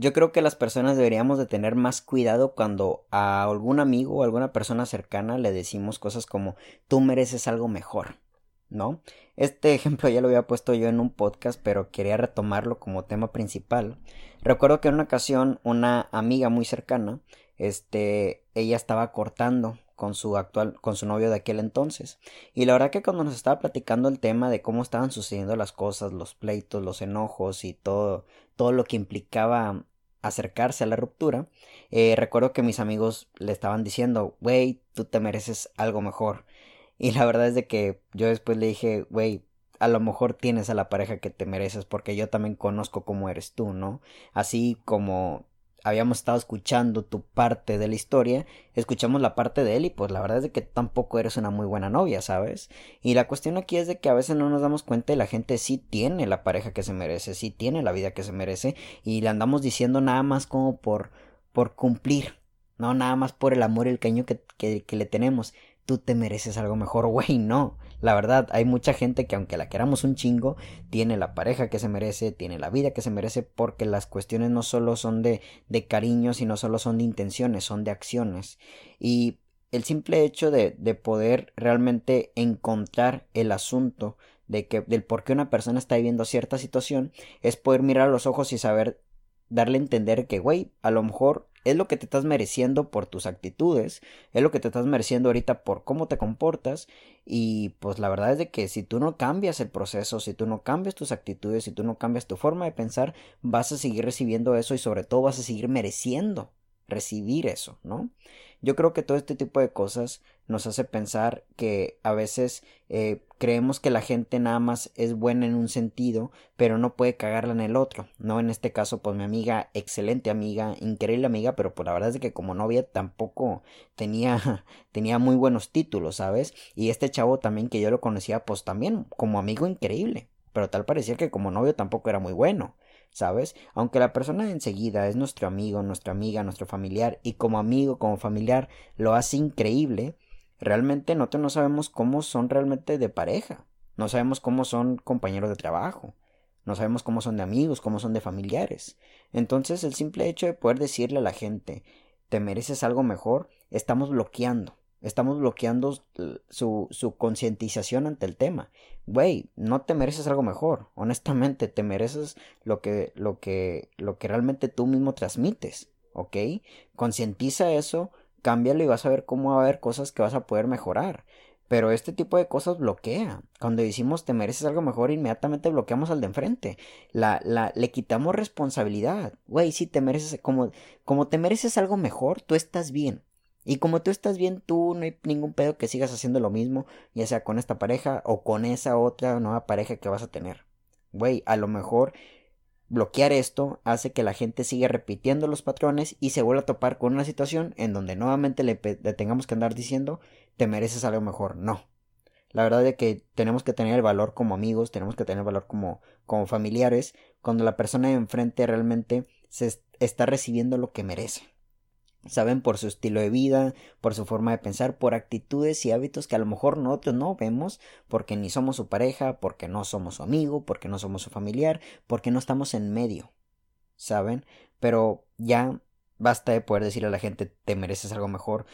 Yo creo que las personas deberíamos de tener más cuidado cuando a algún amigo o alguna persona cercana le decimos cosas como tú mereces algo mejor, ¿no? Este ejemplo ya lo había puesto yo en un podcast, pero quería retomarlo como tema principal. Recuerdo que en una ocasión una amiga muy cercana, este, ella estaba cortando con su actual, con su novio de aquel entonces. Y la verdad que cuando nos estaba platicando el tema de cómo estaban sucediendo las cosas, los pleitos, los enojos y todo, todo lo que implicaba acercarse a la ruptura, eh, recuerdo que mis amigos le estaban diciendo, wey, tú te mereces algo mejor. Y la verdad es de que yo después le dije, wey, a lo mejor tienes a la pareja que te mereces porque yo también conozco cómo eres tú, ¿no? Así como habíamos estado escuchando tu parte de la historia, escuchamos la parte de él y pues la verdad es de que tampoco eres una muy buena novia, ¿sabes? Y la cuestión aquí es de que a veces no nos damos cuenta y la gente sí tiene la pareja que se merece, sí tiene la vida que se merece y le andamos diciendo nada más como por por cumplir, no nada más por el amor y el cariño que, que, que le tenemos tú te mereces algo mejor, güey, no. La verdad, hay mucha gente que aunque la queramos un chingo, tiene la pareja que se merece, tiene la vida que se merece, porque las cuestiones no solo son de, de cariño, sino solo son de intenciones, son de acciones. Y el simple hecho de, de poder realmente encontrar el asunto de que, del por qué una persona está viviendo cierta situación, es poder mirar a los ojos y saber darle a entender que, güey, a lo mejor es lo que te estás mereciendo por tus actitudes, es lo que te estás mereciendo ahorita por cómo te comportas y pues la verdad es de que si tú no cambias el proceso, si tú no cambias tus actitudes, si tú no cambias tu forma de pensar, vas a seguir recibiendo eso y sobre todo vas a seguir mereciendo recibir eso, ¿no? Yo creo que todo este tipo de cosas nos hace pensar que a veces eh, creemos que la gente nada más es buena en un sentido, pero no puede cagarla en el otro, ¿no? En este caso, pues mi amiga, excelente amiga, increíble amiga, pero pues la verdad es que como novia tampoco tenía, tenía muy buenos títulos, ¿sabes? Y este chavo también que yo lo conocía, pues también como amigo increíble, pero tal parecía que como novio tampoco era muy bueno. ¿sabes? Aunque la persona enseguida es nuestro amigo, nuestra amiga, nuestro familiar, y como amigo, como familiar, lo hace increíble, realmente nosotros no sabemos cómo son realmente de pareja, no sabemos cómo son compañeros de trabajo, no sabemos cómo son de amigos, cómo son de familiares. Entonces el simple hecho de poder decirle a la gente, te mereces algo mejor, estamos bloqueando Estamos bloqueando su, su concientización ante el tema. Güey, no te mereces algo mejor. Honestamente, te mereces lo que, lo que, lo que realmente tú mismo transmites. ¿Ok? Concientiza eso, cámbialo y vas a ver cómo va a haber cosas que vas a poder mejorar. Pero este tipo de cosas bloquea. Cuando decimos te mereces algo mejor, inmediatamente bloqueamos al de enfrente. La, la, le quitamos responsabilidad. Güey, si te mereces, como, como te mereces algo mejor, tú estás bien. Y como tú estás bien, tú no hay ningún pedo que sigas haciendo lo mismo, ya sea con esta pareja o con esa otra nueva pareja que vas a tener. Güey, a lo mejor bloquear esto hace que la gente siga repitiendo los patrones y se vuelva a topar con una situación en donde nuevamente le, tengamos que andar diciendo te mereces algo mejor. No. La verdad es que tenemos que tener el valor como amigos, tenemos que tener el valor como, como familiares, cuando la persona de enfrente realmente se está recibiendo lo que merece saben por su estilo de vida, por su forma de pensar, por actitudes y hábitos que a lo mejor nosotros no vemos porque ni somos su pareja, porque no somos su amigo, porque no somos su familiar, porque no estamos en medio, ¿saben? Pero ya basta de poder decirle a la gente te mereces algo mejor.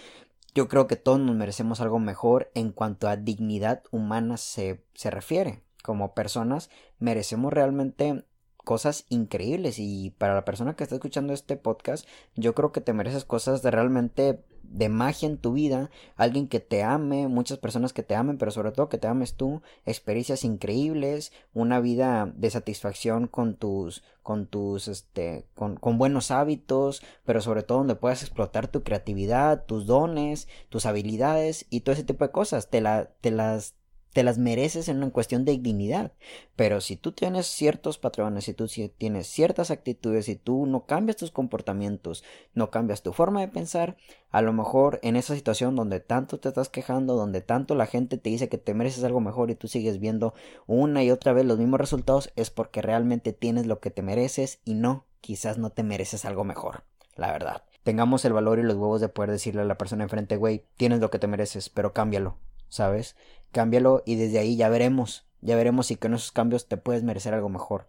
Yo creo que todos nos merecemos algo mejor en cuanto a dignidad humana se, se refiere. Como personas merecemos realmente cosas increíbles y para la persona que está escuchando este podcast yo creo que te mereces cosas de realmente de magia en tu vida, alguien que te ame, muchas personas que te amen, pero sobre todo que te ames tú, experiencias increíbles, una vida de satisfacción con tus, con tus, este, con, buenos hábitos, pero sobre todo donde puedas explotar tu creatividad, tus dones, tus habilidades y todo ese tipo de cosas, te, la, te las te las mereces en una cuestión de dignidad. Pero si tú tienes ciertos patrones, si tú tienes ciertas actitudes, si tú no cambias tus comportamientos, no cambias tu forma de pensar, a lo mejor en esa situación donde tanto te estás quejando, donde tanto la gente te dice que te mereces algo mejor y tú sigues viendo una y otra vez los mismos resultados, es porque realmente tienes lo que te mereces y no, quizás no te mereces algo mejor, la verdad. Tengamos el valor y los huevos de poder decirle a la persona enfrente, güey, tienes lo que te mereces, pero cámbialo, ¿sabes? Cámbialo y desde ahí ya veremos, ya veremos si con esos cambios te puedes merecer algo mejor.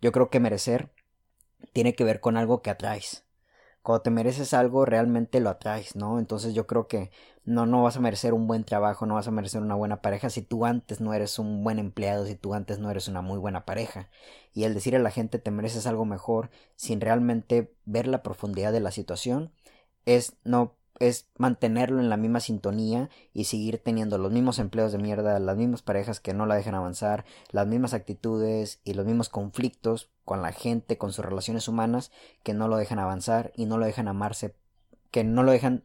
Yo creo que merecer tiene que ver con algo que atraes. Cuando te mereces algo, realmente lo atraes, ¿no? Entonces yo creo que no, no vas a merecer un buen trabajo, no vas a merecer una buena pareja si tú antes no eres un buen empleado, si tú antes no eres una muy buena pareja. Y el decir a la gente te mereces algo mejor sin realmente ver la profundidad de la situación es no es mantenerlo en la misma sintonía y seguir teniendo los mismos empleos de mierda, las mismas parejas que no la dejan avanzar, las mismas actitudes y los mismos conflictos con la gente, con sus relaciones humanas que no lo dejan avanzar y no lo dejan amarse, que no lo dejan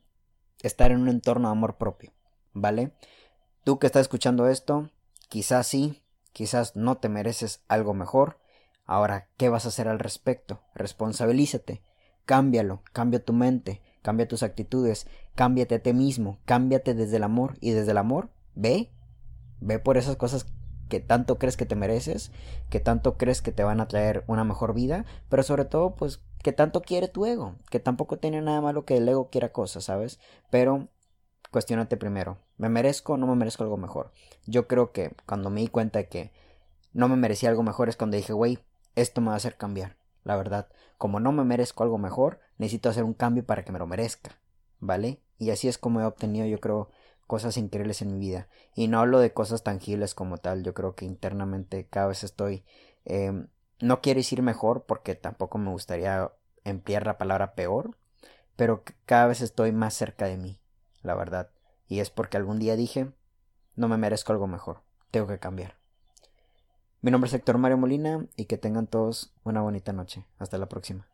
estar en un entorno de amor propio, ¿vale? Tú que estás escuchando esto, quizás sí, quizás no te mereces algo mejor. Ahora, ¿qué vas a hacer al respecto? Responsabilízate, cámbialo, cambia tu mente, cambia tus actitudes, cámbiate a ti mismo, cámbiate desde el amor y desde el amor ve, ve por esas cosas que tanto crees que te mereces, que tanto crees que te van a traer una mejor vida, pero sobre todo pues que tanto quiere tu ego, que tampoco tiene nada malo que el ego quiera cosas, ¿sabes? Pero cuestionate primero, ¿me merezco o no me merezco algo mejor? Yo creo que cuando me di cuenta de que no me merecía algo mejor es cuando dije, güey, esto me va a hacer cambiar, la verdad. Como no me merezco algo mejor, necesito hacer un cambio para que me lo merezca, ¿vale? Y así es como he obtenido, yo creo, cosas increíbles en mi vida. Y no hablo de cosas tangibles como tal, yo creo que internamente cada vez estoy... Em, no quiero decir mejor porque tampoco me gustaría emplear la palabra peor, pero cada vez estoy más cerca de mí, la verdad. Y es porque algún día dije, no me merezco algo mejor, tengo que cambiar. Mi nombre es Héctor Mario Molina y que tengan todos una bonita noche. Hasta la próxima.